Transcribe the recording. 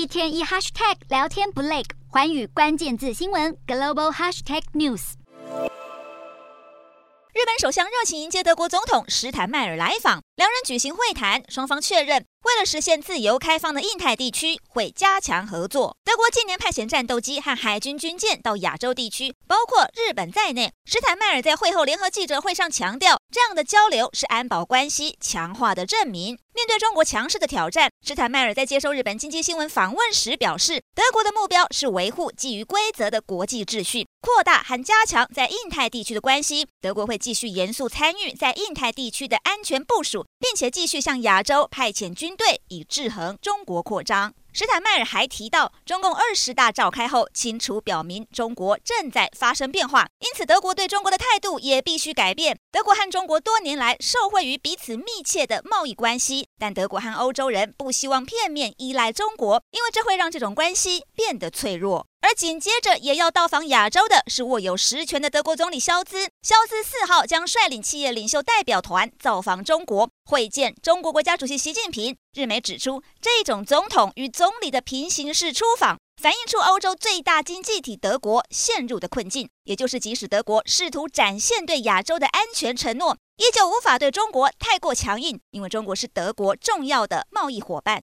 一天一 hashtag 聊天不累，环宇关键字新闻 global hashtag news。日本首相热情迎接德国总统施坦迈尔来访，两人举行会谈，双方确认。为了实现自由开放的印太地区，会加强合作。德国近年派遣战斗机和海军军舰到亚洲地区，包括日本在内。施坦迈尔在会后联合记者会上强调，这样的交流是安保关系强化的证明。面对中国强势的挑战，施坦迈尔在接受日本经济新闻访问时表示，德国的目标是维护基于规则的国际秩序，扩大和加强在印太地区的关系。德国会继续严肃参与在印太地区的安全部署，并且继续向亚洲派遣军。队以制衡中国扩张。施坦迈尔还提到，中共二十大召开后，清楚表明中国正在发生变化，因此德国对中国的态度也必须改变。德国和中国多年来受惠于彼此密切的贸易关系，但德国和欧洲人不希望片面依赖中国，因为这会让这种关系变得脆弱。而紧接着也要到访亚洲的是握有实权的德国总理肖兹。肖兹四号将率领企业领袖代表团造访中国，会见中国国家主席习近平。日媒指出，这种总统与总理的平行式出访，反映出欧洲最大经济体德国陷入的困境。也就是，即使德国试图展现对亚洲的安全承诺，依旧无法对中国太过强硬，因为中国是德国重要的贸易伙伴。